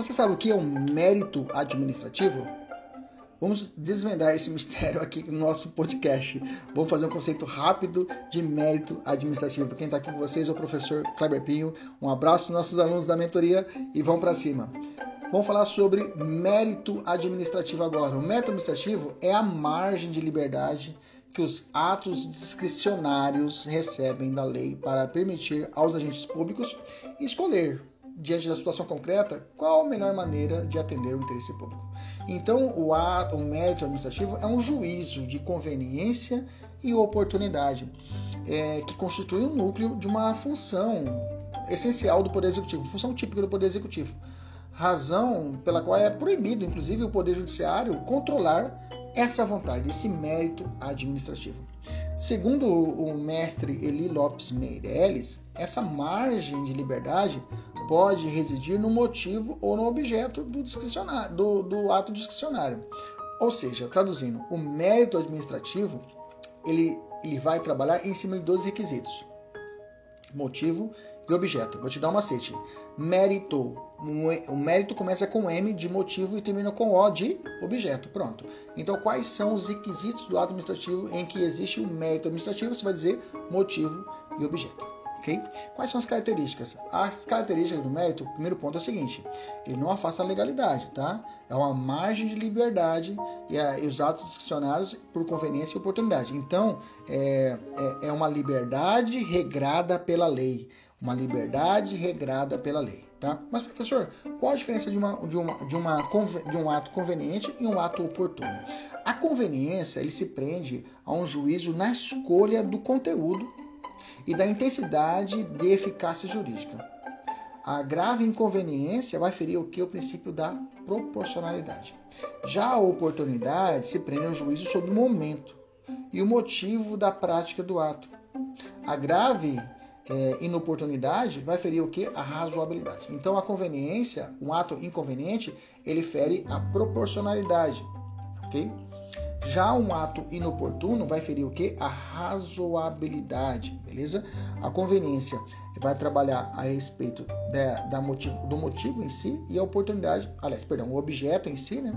Você sabe o que é um mérito administrativo? Vamos desvendar esse mistério aqui no nosso podcast. Vamos fazer um conceito rápido de mérito administrativo. Quem está aqui com vocês é o professor Kleber Pinho. Um abraço aos nossos alunos da mentoria e vamos para cima. Vamos falar sobre mérito administrativo agora. O mérito administrativo é a margem de liberdade que os atos discricionários recebem da lei para permitir aos agentes públicos escolher, diante da situação concreta, qual a melhor maneira de atender o interesse público. Então, o, ato, o mérito administrativo é um juízo de conveniência e oportunidade, é, que constitui o um núcleo de uma função essencial do Poder Executivo, função típica do Poder Executivo razão pela qual é proibido, inclusive, o Poder Judiciário controlar essa vontade, esse mérito administrativo. Segundo o mestre Eli Lopes Meirelles, essa margem de liberdade pode residir no motivo ou no objeto do, do, do ato discricionário. Ou seja, traduzindo, o mérito administrativo ele, ele vai trabalhar em cima de dois requisitos: motivo e objeto. Vou te dar um macete. Mérito. O mérito começa com M de motivo e termina com O de objeto. Pronto. Então, quais são os requisitos do ato administrativo em que existe o mérito administrativo? Você vai dizer motivo e objeto. Quais são as características? As características do mérito, o primeiro ponto é o seguinte: ele não afasta a legalidade, tá? É uma margem de liberdade e, a, e os atos discricionários por conveniência e oportunidade. Então, é, é, é uma liberdade regrada pela lei uma liberdade regrada pela lei. Tá? Mas, professor, qual a diferença de, uma, de, uma, de, uma, de um ato conveniente e um ato oportuno? A conveniência ele se prende a um juízo na escolha do conteúdo e da intensidade de eficácia jurídica. A grave inconveniência vai ferir o que? O princípio da proporcionalidade. Já a oportunidade se prende ao juízo sobre o momento e o motivo da prática do ato. A grave é, inoportunidade vai ferir o que? A razoabilidade. Então, a conveniência, um ato inconveniente, ele fere a proporcionalidade, ok? Já um ato inoportuno vai ferir o que? A razoabilidade, beleza? A conveniência vai trabalhar a respeito da, da motivo, do motivo em si e a oportunidade, aliás, perdão, o objeto em si, né?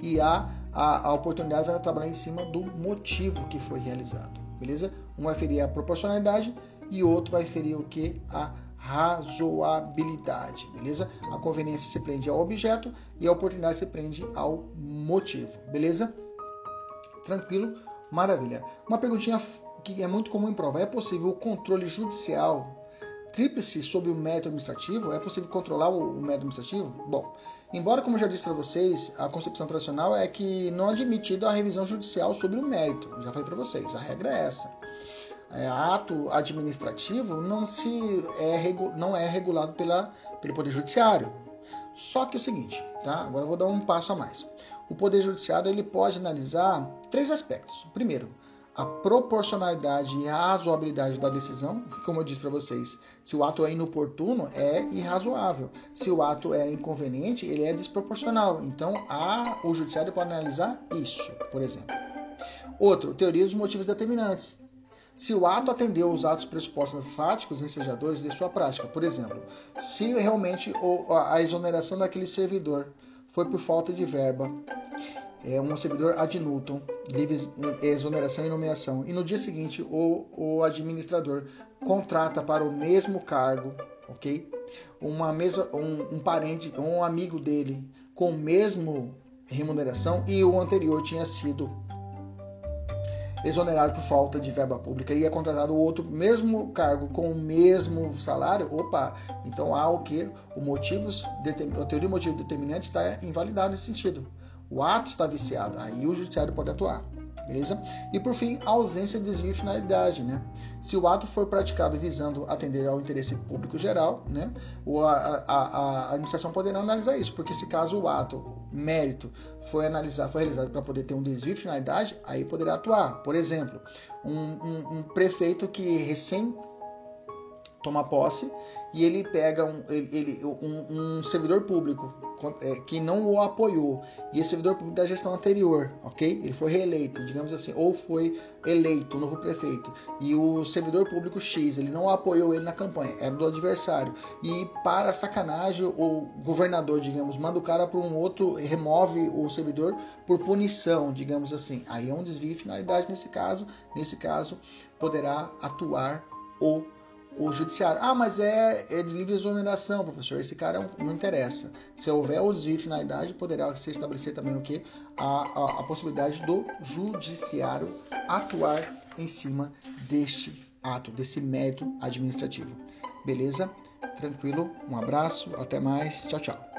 E a, a, a oportunidade vai trabalhar em cima do motivo que foi realizado, beleza? Um vai ferir a proporcionalidade e outro vai ferir o que? A razoabilidade, beleza? A conveniência se prende ao objeto e a oportunidade se prende ao motivo, beleza? Tranquilo? Maravilha. Uma perguntinha que é muito comum em prova: é possível o controle judicial tríplice sobre o método administrativo? É possível controlar o método administrativo? Bom, embora, como já disse para vocês, a concepção tradicional é que não é admitida a revisão judicial sobre o mérito. Já falei para vocês, a regra é essa é, ato administrativo não, se é, não é regulado pela, pelo Poder Judiciário. Só que é o seguinte, tá? agora eu vou dar um passo a mais. O Poder Judiciário ele pode analisar três aspectos. Primeiro, a proporcionalidade e razoabilidade da decisão, como eu disse para vocês, se o ato é inoportuno, é irrazoável. Se o ato é inconveniente, ele é desproporcional. Então, a, o judiciário pode analisar isso, por exemplo. Outro, teoria dos motivos determinantes se o ato atendeu os atos pressupostos fáticos ensejadores de sua prática. Por exemplo, se realmente a exoneração daquele servidor foi por falta de verba, é um servidor ad nutum, livre exoneração e nomeação, e no dia seguinte o, o administrador contrata para o mesmo cargo, ok? Uma mesma, um, um parente, um amigo dele com mesmo remuneração e o anterior tinha sido exonerado por falta de verba pública e é contratado outro mesmo cargo com o mesmo salário, opa, então há o que? O motivo, a teoria motivo determinante está invalidado nesse sentido. O ato está viciado, aí o judiciário pode atuar beleza? E por fim, a ausência de desvio de finalidade, né? Se o ato for praticado visando atender ao interesse público geral, né, a, a, a administração poderá analisar isso, porque se caso o ato, mérito, foi analisado, foi realizado para poder ter um desvio de finalidade, aí poderá atuar. Por exemplo, um, um, um prefeito que recém toma posse e ele pega um, ele, um, um servidor público é, que não o apoiou e esse servidor público da gestão anterior, ok? Ele foi reeleito, digamos assim, ou foi eleito novo prefeito e o servidor público X ele não apoiou ele na campanha, era do adversário e para sacanagem o governador, digamos, manda o cara para um outro, remove o servidor por punição, digamos assim. Aí é um desvio de finalidade nesse caso. Nesse caso poderá atuar o o judiciário. Ah, mas é, é de livre exoneração, professor. Esse cara não interessa. Se houver o desvio de finalidade, poderá se estabelecer também o que? A, a, a, possibilidade do judiciário atuar em cima deste ato, desse mérito administrativo. Beleza? Tranquilo? Um abraço, até mais. Tchau, tchau.